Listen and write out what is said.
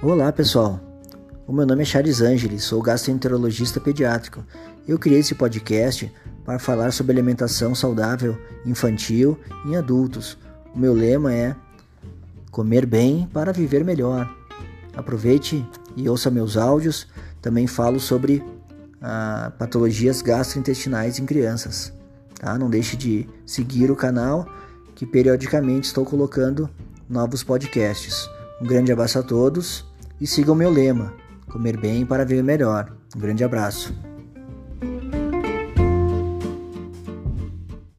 Olá pessoal, o meu nome é Charles Angeles, sou gastroenterologista pediátrico. Eu criei esse podcast para falar sobre alimentação saudável infantil em adultos. O meu lema é comer bem para viver melhor. Aproveite e ouça meus áudios. Também falo sobre ah, patologias gastrointestinais em crianças. Tá? Não deixe de seguir o canal que periodicamente estou colocando novos podcasts. Um grande abraço a todos e sigam meu lema: comer bem para viver melhor. Um grande abraço.